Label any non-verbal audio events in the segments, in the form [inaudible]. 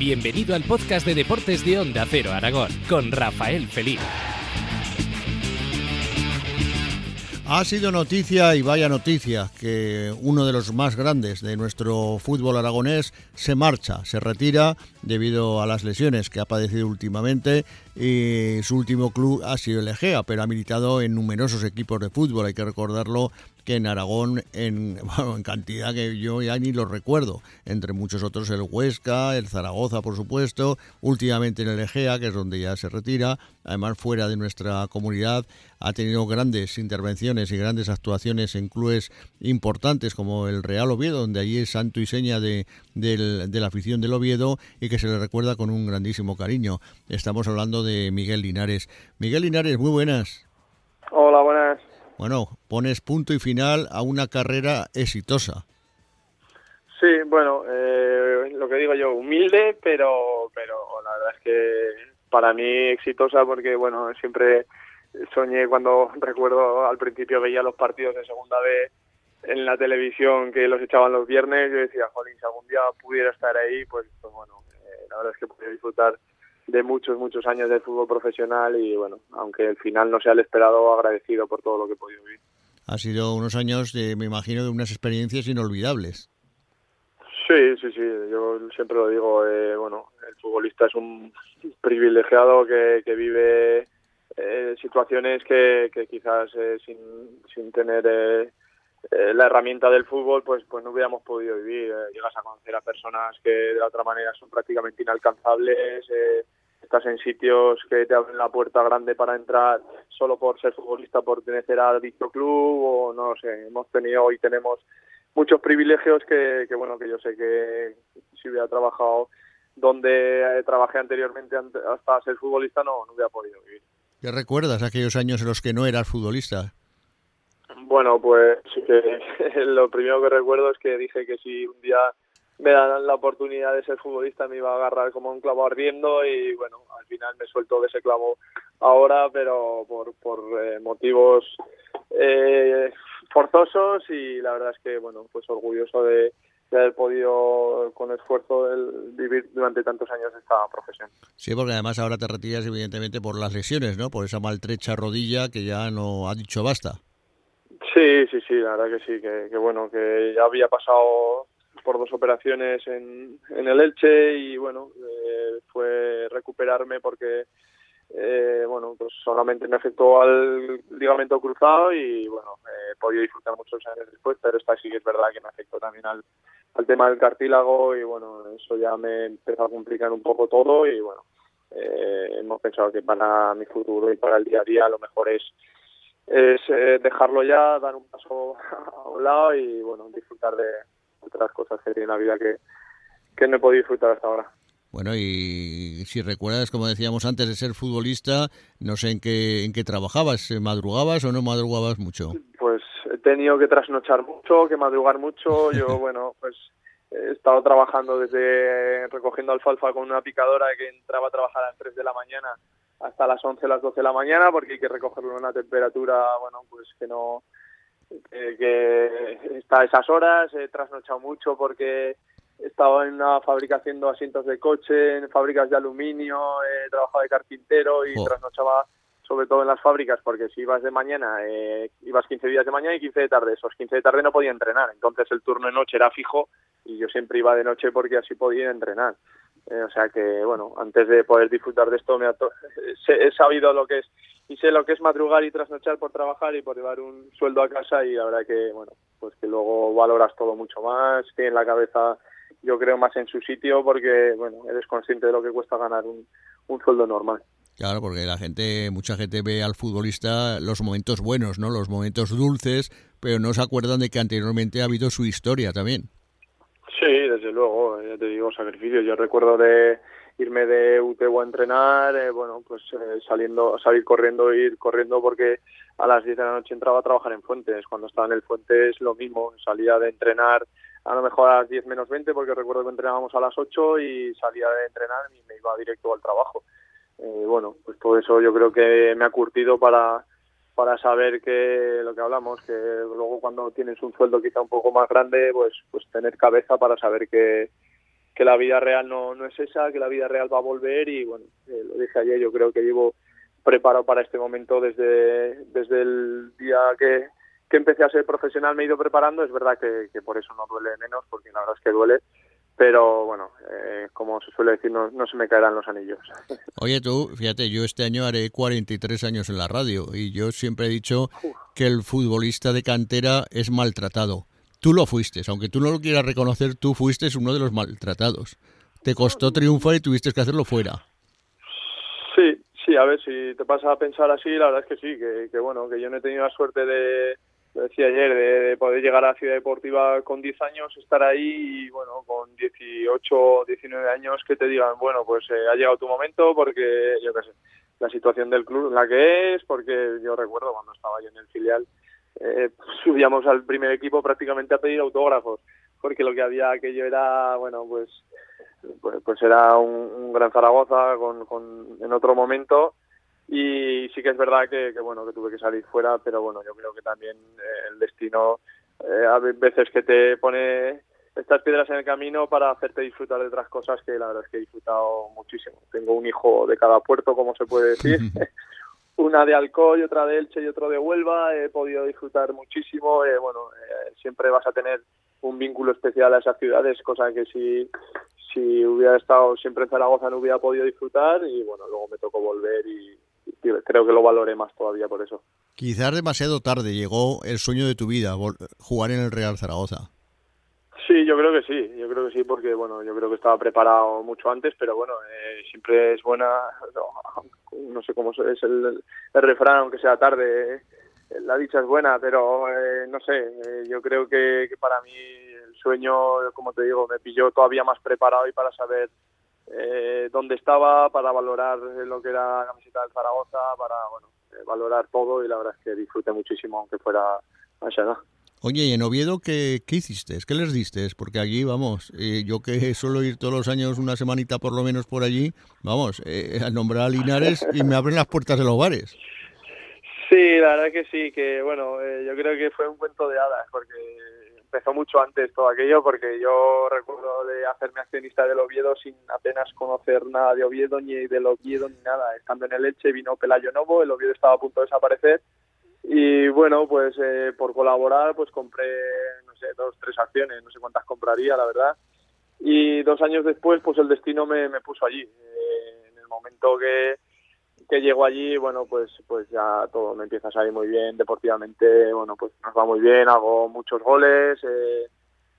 Bienvenido al podcast de deportes de Onda Cero Aragón con Rafael Feliz. Ha sido noticia y vaya noticia que uno de los más grandes de nuestro fútbol aragonés se marcha, se retira debido a las lesiones que ha padecido últimamente y su último club ha sido el Egea, pero ha militado en numerosos equipos de fútbol, hay que recordarlo que en Aragón en, [laughs] en cantidad que yo ya ni lo recuerdo, entre muchos otros el Huesca, el Zaragoza por supuesto, últimamente en el Egea, que es donde ya se retira, además fuera de nuestra comunidad ha tenido grandes intervenciones y grandes actuaciones en clubes importantes como el Real Oviedo, donde allí es santo y seña de, de la afición del Oviedo y que se le recuerda con un grandísimo cariño. Estamos hablando de Miguel Linares. Miguel Linares, muy buenas. Hola, buenas. Bueno, pones punto y final a una carrera exitosa. Sí, bueno, eh, lo que digo yo, humilde, pero, pero la verdad es que para mí exitosa porque, bueno, siempre soñé cuando [laughs] recuerdo al principio veía los partidos de segunda vez en la televisión que los echaban los viernes, yo decía, jolín, si algún día pudiera estar ahí, pues, pues bueno, eh, la verdad es que podría disfrutar de muchos, muchos años de fútbol profesional y bueno, aunque el final no sea el esperado, agradecido por todo lo que he podido vivir. Ha sido unos años, de, me imagino, de unas experiencias inolvidables. Sí, sí, sí, yo siempre lo digo, eh, bueno, el futbolista es un privilegiado que, que vive eh, situaciones que, que quizás eh, sin, sin tener eh, eh, la herramienta del fútbol pues pues no hubiéramos podido vivir eh, llegas a conocer a personas que de la otra manera son prácticamente inalcanzables eh, estás en sitios que te abren la puerta grande para entrar solo por ser futbolista por pertenecer a dicho club o no sé hemos tenido y tenemos muchos privilegios que, que bueno que yo sé que si hubiera trabajado donde trabajé anteriormente hasta ser futbolista no, no hubiera podido vivir ¿Qué recuerdas aquellos años en los que no eras futbolista? Bueno, pues [laughs] lo primero que recuerdo es que dije que si un día me dan la oportunidad de ser futbolista me iba a agarrar como un clavo ardiendo y bueno, al final me suelto de ese clavo ahora, pero por, por eh, motivos eh, forzosos y la verdad es que bueno, pues orgulloso de, de haber podido con esfuerzo el vivir durante tantos años esta profesión. Sí, porque además ahora te retiras evidentemente por las lesiones, ¿no? Por esa maltrecha rodilla que ya no ha dicho basta. Sí, sí, sí, la verdad que sí, que, que bueno, que ya había pasado por dos operaciones en, el Elche y bueno, eh, fue recuperarme porque eh, bueno, pues solamente me afectó al ligamento cruzado y bueno, he podido disfrutar muchos años después, pero esta sí que es verdad que me afectó también al, al tema del cartílago y bueno, eso ya me empezó a complicar un poco todo y bueno, eh, hemos pensado que para mi futuro y para el día a día lo mejor es es eh, dejarlo ya, dar un paso [laughs] a un lado y bueno, disfrutar de otras cosas que tiene la vida que, que no he podido disfrutar hasta ahora. Bueno, y si recuerdas, como decíamos antes de ser futbolista, no sé en qué, en qué trabajabas, ¿madrugabas o no madrugabas mucho? Pues he tenido que trasnochar mucho, que madrugar mucho. [laughs] Yo, bueno, pues he estado trabajando desde recogiendo alfalfa con una picadora que entraba a trabajar a las 3 de la mañana hasta las 11, las 12 de la mañana, porque hay que recogerlo en una temperatura, bueno, pues que no, eh, que está a esas horas, he trasnochado mucho porque he estado en una fábrica haciendo asientos de coche, en fábricas de aluminio, he trabajado de carpintero y Oh. trasnochaba sobre todo en las fábricas, porque si ibas de mañana, eh, ibas 15 días de mañana y 15 de tarde. Esos 15 de tarde no podía entrenar, entonces el turno de noche era fijo y yo siempre iba de noche porque así podía entrenar. Eh, o sea que, bueno, antes de poder disfrutar de esto, me [laughs] he sabido lo que es y sé lo que es madrugar y trasnochar por trabajar y por llevar un sueldo a casa y la verdad que, bueno, pues que luego valoras todo mucho más, tienes la cabeza, yo creo, más en su sitio porque, bueno, eres consciente de lo que cuesta ganar un, un sueldo normal. Claro, porque la gente, mucha gente ve al futbolista los momentos buenos, ¿no? Los momentos dulces, pero no se acuerdan de que anteriormente ha habido su historia también. Sí, desde luego, ya te digo, sacrificio. Yo recuerdo de irme de UTEU a entrenar, eh, bueno, pues eh, saliendo, salir corriendo, ir corriendo porque a las 10 de la noche entraba a trabajar en Fuentes. Cuando estaba en el Fuentes lo mismo, salía de entrenar a lo mejor a las 10 menos 20 porque recuerdo que entrenábamos a las 8 y salía de entrenar y me iba directo al trabajo. Eh, bueno, pues todo eso yo creo que me ha curtido para para saber que lo que hablamos, que luego cuando tienes un sueldo quizá un poco más grande, pues pues tener cabeza para saber que, que la vida real no, no es esa, que la vida real va a volver y bueno, eh, lo dije ayer, yo creo que llevo preparado para este momento desde, desde el día que, que empecé a ser profesional, me he ido preparando, es verdad que, que por eso no duele menos, porque la verdad es que duele, pero bueno, eh, como se suele decir, no, no, se me caerán los anillos. [laughs] Oye, tú, fíjate, yo este año haré 43 años en la radio y yo siempre he dicho que el futbolista de cantera es maltratado. Tú lo fuiste, aunque tú no lo quieras reconocer, tú fuiste uno de los maltratados. Te costó triunfar y tuviste que hacerlo fuera. Sí, sí, a ver, si te pasa a pensar así, la verdad es que sí, que, que bueno, que yo no he tenido la suerte de lo decía ayer, de, poder llegar a Ciudad Deportiva con 10 años, estar ahí y, bueno, con 18, 19 años que te digan, bueno, pues eh, ha llegado tu momento porque, yo qué sé, la situación del club la que es, porque yo recuerdo cuando estaba yo en el filial, eh, subíamos al primer equipo prácticamente a pedir autógrafos, porque lo que había aquello era, bueno, pues pues, pues era un, gran Zaragoza con, con, en otro momento. Y sí que es verdad que, que, bueno que tuve que salir fuera pero bueno yo creo que también eh, el destino eh, a veces que te pone estas piedras en el camino para hacerte disfrutar de otras cosas que la verdad es que he disfrutado muchísimo. Tengo un hijo de cada puerto como se puede decir [laughs] una de Alcoy otra de Elche y otro de Huelva he podido disfrutar muchísimo eh, bueno eh, siempre vas a tener un vínculo especial a esas ciudades cosa que si si hubiera estado siempre en Zaragoza no hubiera podido disfrutar y bueno luego me tocó volver y creo que lo valoré más todavía por eso. Quizás demasiado tarde llegó el sueño de tu vida, jugar en el Real Zaragoza. Sí, yo creo que sí, yo creo que sí, porque bueno, yo creo que estaba preparado mucho antes, pero bueno, eh, siempre es buena, [laughs] no, no, sé cómo es el, el, refrán, aunque sea tarde, eh, la dicha es buena, pero eh, no sé, eh, yo creo que, para mí el sueño, como te digo, me pilló todavía más preparado y para saber eh, dónde estaba, para valorar lo que era la camiseta del Zaragoza, para bueno, valorar todo y la verdad es que disfruté muchísimo aunque fuera a esa edad. Oye, ¿y en Oviedo qué, qué hiciste? ¿Qué les diste? Porque allí, vamos, eh, yo que [laughs] suelo ir todos los años una semanita por lo menos por allí, vamos, eh, a nombrar a Linares y me abren las puertas de los bares. Sí, la verdad que sí, que bueno, eh, yo creo que fue un cuento de hadas, porque empezó mucho antes todo aquello porque yo recuerdo de hacerme accionista del Oviedo sin apenas conocer nada de Oviedo ni del Oviedo ni nada. Estando en el Leche vino Pelayo Novo, el Oviedo estaba a punto de desaparecer y bueno, pues eh, por colaborar pues compré, no sé, dos, tres acciones, no sé cuántas compraría, la verdad. Y dos años después pues el destino me, me puso allí. Eh, en el momento que que llego allí, bueno, pues pues ya todo me empieza a salir muy bien deportivamente, bueno, pues nos va muy bien, hago muchos goles, eh,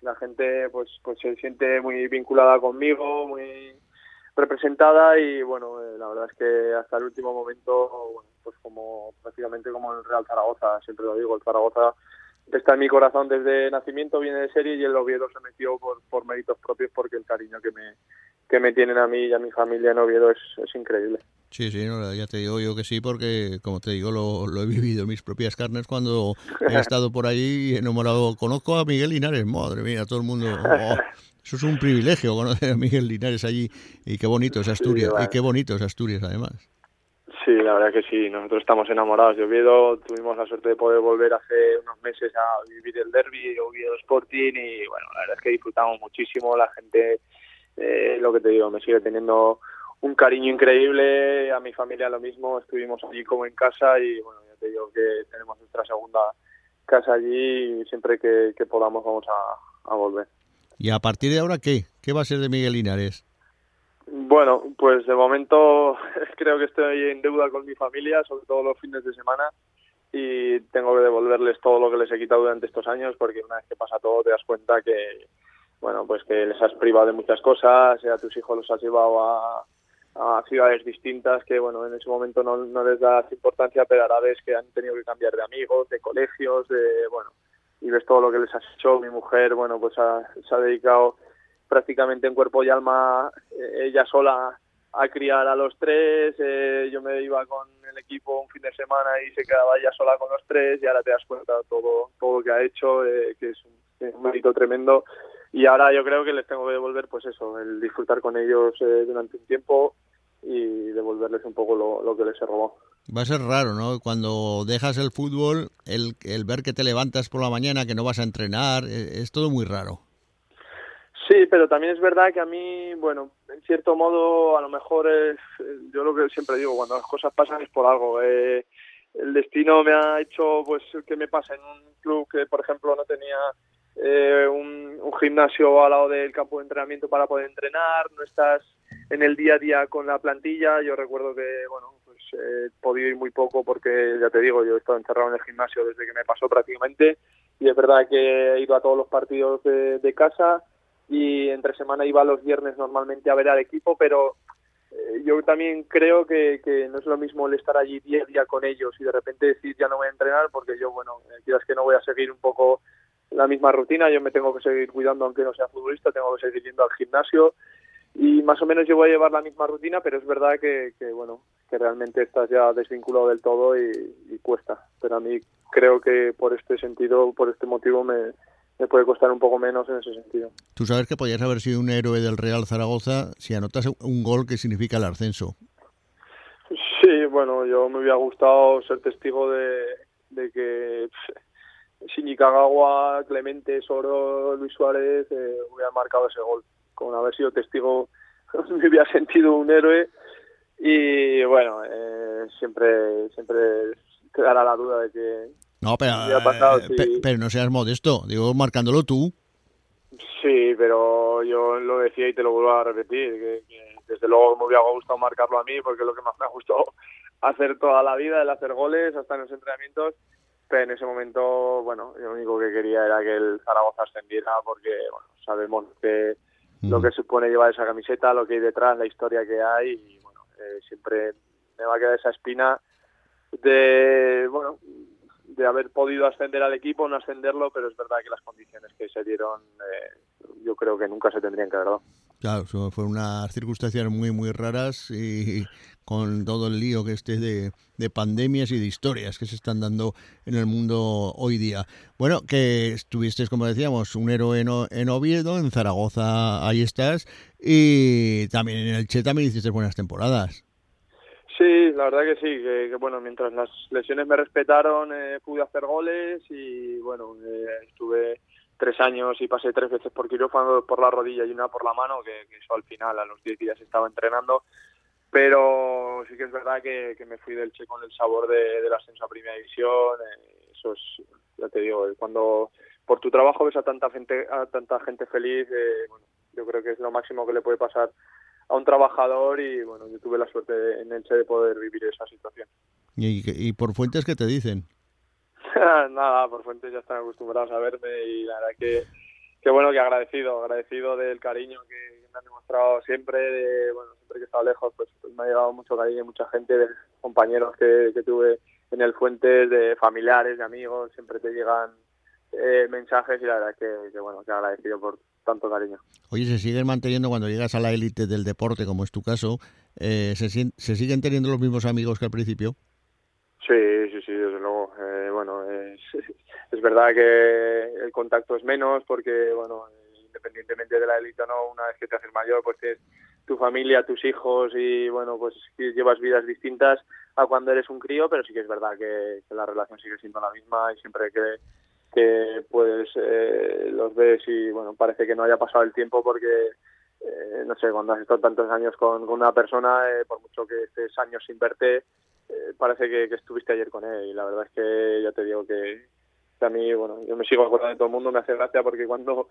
la gente pues pues se siente muy vinculada conmigo, muy representada y bueno, eh, la verdad es que hasta el último momento, bueno, pues como prácticamente como el Real Zaragoza, siempre lo digo, el Zaragoza está en mi corazón desde nacimiento, viene de serie y el Oviedo se metió por, por méritos propios porque el cariño que me, que me tienen a mí y a mi familia en Oviedo es, es increíble. Sí, sí, no, ya te digo yo que sí, porque como te digo, lo, lo, he vivido en mis propias carnes cuando he [laughs] estado por ahí y enamorado. Conozco a Miguel Linares, madre mía, todo el mundo. Oh, eso es un privilegio conocer a Miguel Linares allí y qué bonito es Asturias, sí, y qué bonito es Asturias además. Sí, la verdad que sí, nosotros estamos enamorados de Oviedo, tuvimos la suerte de poder volver hace unos meses a vivir el derby, Oviedo Sporting y bueno, la verdad es que disfrutamos muchísimo, la gente, eh, lo que te digo, me sigue teniendo un cariño increíble, a mi familia lo mismo, estuvimos allí como en casa y bueno, ya te digo que tenemos nuestra segunda casa allí y siempre que, podamos vamos a, a, volver. ¿Y a partir de ahora qué? ¿Qué va a ser de Miguel Linares? Bueno, pues de momento [laughs] creo que estoy en deuda con mi familia, sobre todo los fines de semana, y tengo que devolverles todo lo que les he quitado durante estos años, porque una vez que pasa todo te das cuenta que, bueno, pues que les has privado de muchas cosas, a tus hijos los has llevado a, ciudades distintas que bueno en ese momento no, no les das importancia pero a la que han tenido que cambiar de amigos de colegios de bueno y ves todo lo que les has hecho. Mi mujer bueno pues ha, se ha dedicado prácticamente en cuerpo y alma eh, ella sola a criar a los tres eh, yo me iba con el equipo un fin de semana y se quedaba ella sola con los tres y ahora te das cuenta de todo todo lo que ha hecho eh, que es un, mérito tremendo y ahora yo creo que les tengo que devolver pues eso, el disfrutar con ellos eh, durante un tiempo y devolverles un poco lo, lo, que les he robado. Va a ser raro, ¿no? Cuando dejas el fútbol, el, el ver que te levantas por la mañana, que no vas a entrenar, es todo muy raro. Sí, pero también es verdad que a mí, bueno, en cierto modo, a lo mejor es, yo lo que siempre digo, cuando las cosas pasan es por algo. Eh, el destino me ha hecho, pues, que me pasa en un club que, por ejemplo, no tenía eh, un, gimnasio al lado del campo de entrenamiento para poder entrenar, no estás en el día a día con la plantilla. Yo recuerdo que, bueno, pues he podido ir muy poco porque, ya te digo, yo he estado encerrado en el gimnasio desde que me pasó prácticamente y es verdad que he ido a todos los partidos de casa y entre semana iba los viernes normalmente a ver al equipo, pero eh, yo también creo que, que, no es lo mismo el estar allí día a día con ellos y de repente decir ya no voy a entrenar porque yo, bueno, eh, quizás que no voy a seguir un poco la misma rutina, yo me tengo que seguir cuidando aunque no sea futbolista, tengo que seguir yendo al gimnasio y más o menos yo voy a llevar la misma rutina, pero es verdad que, que bueno, que realmente estás ya desvinculado del todo y, y cuesta, pero a mí creo que por este sentido, por este motivo me, me puede costar un poco menos en ese sentido. Tú sabes que podías haber sido un héroe del Real Zaragoza si anotas un gol que significa el ascenso. Sí, bueno, yo me hubiera gustado ser testigo de, de que Kagawa, Clemente, Soro, Luis Suárez eh, hubieran marcado ese gol. Con haber sido testigo [laughs] me hubiera sentido un héroe y bueno, eh, siempre siempre quedará la duda de que no, pero, pasado, eh, pero no seas modesto, digo, marcándolo tú. Sí, pero yo lo decía y te lo vuelvo a repetir, que, que, desde luego me hubiera gustado marcarlo a mí porque es lo que más me ha gustado [laughs] hacer toda la vida, el hacer goles, hasta en los entrenamientos, pero en ese momento, bueno, yo lo único que quería era que el Zaragoza ascendiera porque, bueno, sabemos que mm. lo que supone llevar esa camiseta, lo que hay detrás, la historia que hay y, bueno, eh, siempre me va a quedar esa espina de, bueno, de haber podido ascender al equipo, no ascenderlo, pero es verdad que las condiciones que se dieron eh, yo creo que nunca se tendrían que haber dado. Claro, fueron unas circunstancias muy, muy raras y con todo el lío que esté de, de, pandemias y de historias que se están dando en el mundo hoy día. Bueno, que estuviste, como decíamos, un héroe en, en Oviedo, en Zaragoza, ahí estás, y también en el Che también hiciste buenas temporadas. Sí, la verdad que sí, que, que, bueno, mientras las lesiones me respetaron, eh, pude hacer goles y bueno, eh, estuve tres años y pasé tres veces por quirófano, por la rodilla y una por la mano, que, eso al final a los diez días estaba entrenando, pero sí que es verdad que, me fui del Che con el sabor de, del ascenso a Primera División, eh, eso es, ya te digo, cuando por tu trabajo ves a tanta gente, a tanta gente feliz, eh, bueno, yo creo que es lo máximo que le puede pasar a un trabajador y bueno, yo tuve la suerte de, en Elche de poder vivir esa situación. ¿Y, y por fuentes qué te dicen? [laughs] Nada, por fuentes ya están acostumbrados a verme y la verdad que, que bueno, que agradecido, agradecido del cariño que me han demostrado siempre, de, bueno, siempre que he estado lejos, pues, pues me ha llegado mucho cariño, mucha gente, de compañeros que, que tuve en el Fuentes, de familiares, de amigos, siempre te llegan eh, mensajes y la verdad que, que bueno, que agradecido por tanto cariño. Oye, ¿se siguen manteniendo cuando llegas a la élite del deporte, como es tu caso? Eh, ¿se, ¿Se siguen teniendo los mismos amigos que al principio? Sí, sí, sí, desde luego. Eh, bueno, es, [laughs] es, verdad que el contacto es menos porque, bueno, independientemente de la élite o no, una vez que te haces mayor, pues es tu familia, tus hijos y, bueno, pues llevas vidas distintas a cuando eres un crío, pero sí que es verdad que, que la relación sigue siendo la misma y siempre que que pues eh, los ves y bueno parece que no haya pasado el tiempo porque eh, no sé cuando has estado tantos años con, con una persona eh, por mucho que estés años sin verte eh, parece que, que, estuviste ayer con él y la verdad es que ya te digo que, a mí bueno yo me sigo acordando de todo el mundo me hace gracia porque cuando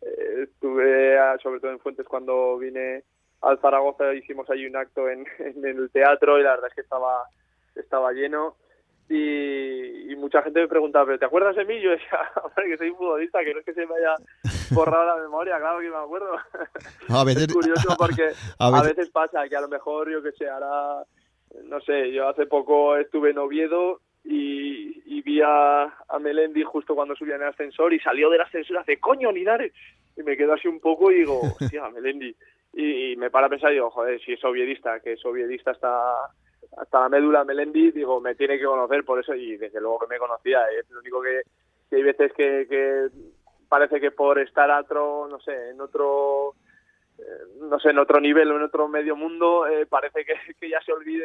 estuve a, sobre todo en Fuentes cuando vine al Zaragoza hicimos ahí un acto en, [laughs] en el teatro y la verdad es que estaba estaba lleno y, y, mucha gente me preguntaba, ¿pero te acuerdas de mí? Yo decía, [laughs] hombre, que soy futbolista, que no es que se me haya borrado la memoria, claro que me acuerdo. A veces, es curioso porque [laughs] a veces, a veces pasa que a lo mejor, yo que sé, ahora, no sé, yo hace poco estuve en Oviedo y, y vi a, a, Melendi justo cuando subía en el ascensor y salió del ascensor hace, coño, Linares. Y me quedo así un poco y digo, hostia, Melendi. Y, y me para a pensar y digo, joder, si es oviedista, que es oviedista está hasta la médula Melendi, digo, me tiene que conocer por eso y desde luego que me conocía. Es lo único que, que hay veces que, que, parece que por estar otro, no sé, en otro no sé, en otro nivel o en otro medio mundo, eh, parece que, que, ya se olvide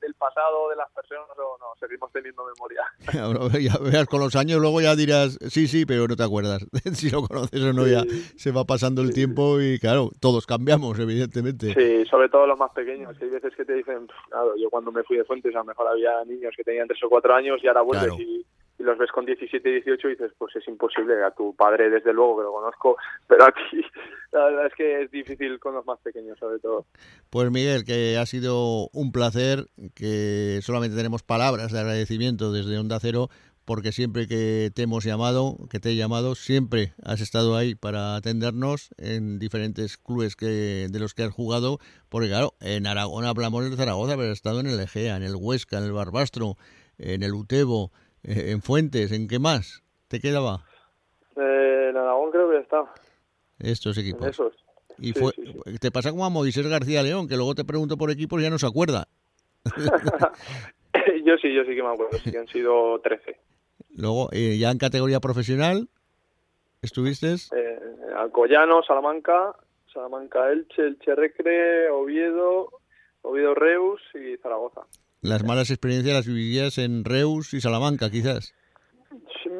del pasado, de las personas, o no, seguimos teniendo memoria. [laughs] ya veas, con los años luego ya dirás, sí, sí, pero no te acuerdas. [laughs] si lo conoces o no, ya se va pasando el tiempo y claro, todos cambiamos, evidentemente. Sí, sobre todo los más pequeños. Hay veces que te dicen, claro, yo cuando me fui de Fuentes a lo mejor había niños que tenían tres o cuatro años y ahora vuelves y y los ves con 17 y 18 y dices, pues es imposible. A tu padre, desde luego, que lo conozco, [laughs] pero aquí la verdad es que es difícil con los más pequeños, sobre todo. Pues Miguel, que ha sido un placer, que solamente tenemos palabras de agradecimiento desde Onda Cero, porque siempre que te hemos llamado, que te he llamado, siempre has estado ahí para atendernos en diferentes clubes que de los que has jugado, porque claro, en Aragón hablamos de Zaragoza, pero has estado en el Egea, en el Huesca, en el Barbastro, en el Utebo, en Fuentes, ¿en qué más te quedaba? Eh, en Aragón creo que ya está. Estos equipos. esos. Y fue, te pasa como a Moisés García León, que luego te pregunto por equipos y ya no se acuerda. [laughs] yo sí, yo sí que me acuerdo, sí que han sido 13. Luego, eh, ya en categoría profesional, ¿estuviste? Eh, Alcoyano, Salamanca, Salamanca Elche, Elche Recre, Oviedo, Oviedo Reus y Zaragoza. Las malas experiencias las vivirías en Reus y Salamanca, quizás.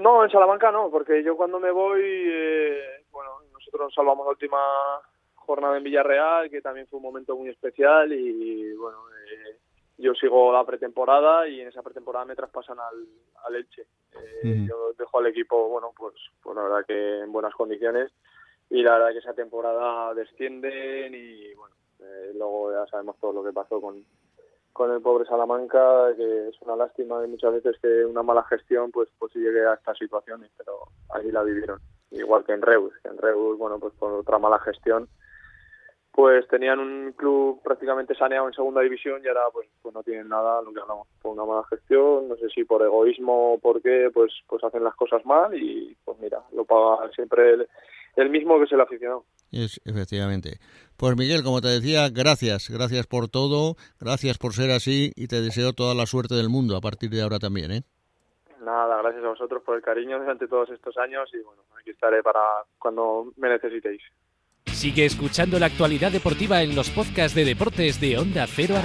No, en Salamanca no, porque yo cuando me voy, eh, bueno, nosotros salvamos la última jornada en Villarreal, que también fue un momento muy especial y bueno, eh, yo sigo la pretemporada y en esa pretemporada me traspasan al, al Elche. Eh, yo dejo al equipo, bueno, pues, pues la verdad que en buenas condiciones y la verdad que esa temporada descienden y bueno, luego ya sabemos todo lo que pasó con, con el pobre Salamanca, que es una lástima y muchas veces que una mala gestión pues pues llegue a estas situaciones, pero ahí la vivieron. Igual que en Reus, que en Reus, bueno, pues por otra mala gestión, pues tenían un club prácticamente saneado en segunda división y ahora pues, pues no tienen nada, lo que hablamos, por una mala gestión, no sé si por egoísmo o por qué, pues pues hacen las cosas mal y pues mira, lo paga siempre el, el mismo que es el aficionado. Es, efectivamente. Pues Miguel, como te decía, gracias, gracias por todo, gracias por ser así y te deseo toda la suerte del mundo a partir de ahora también, ¿eh? Nada, gracias a vosotros por el cariño durante todos estos años y bueno, aquí estaré para cuando me necesitéis. Sigue escuchando la actualidad deportiva en los podcasts de deportes de Onda Cero Aragón.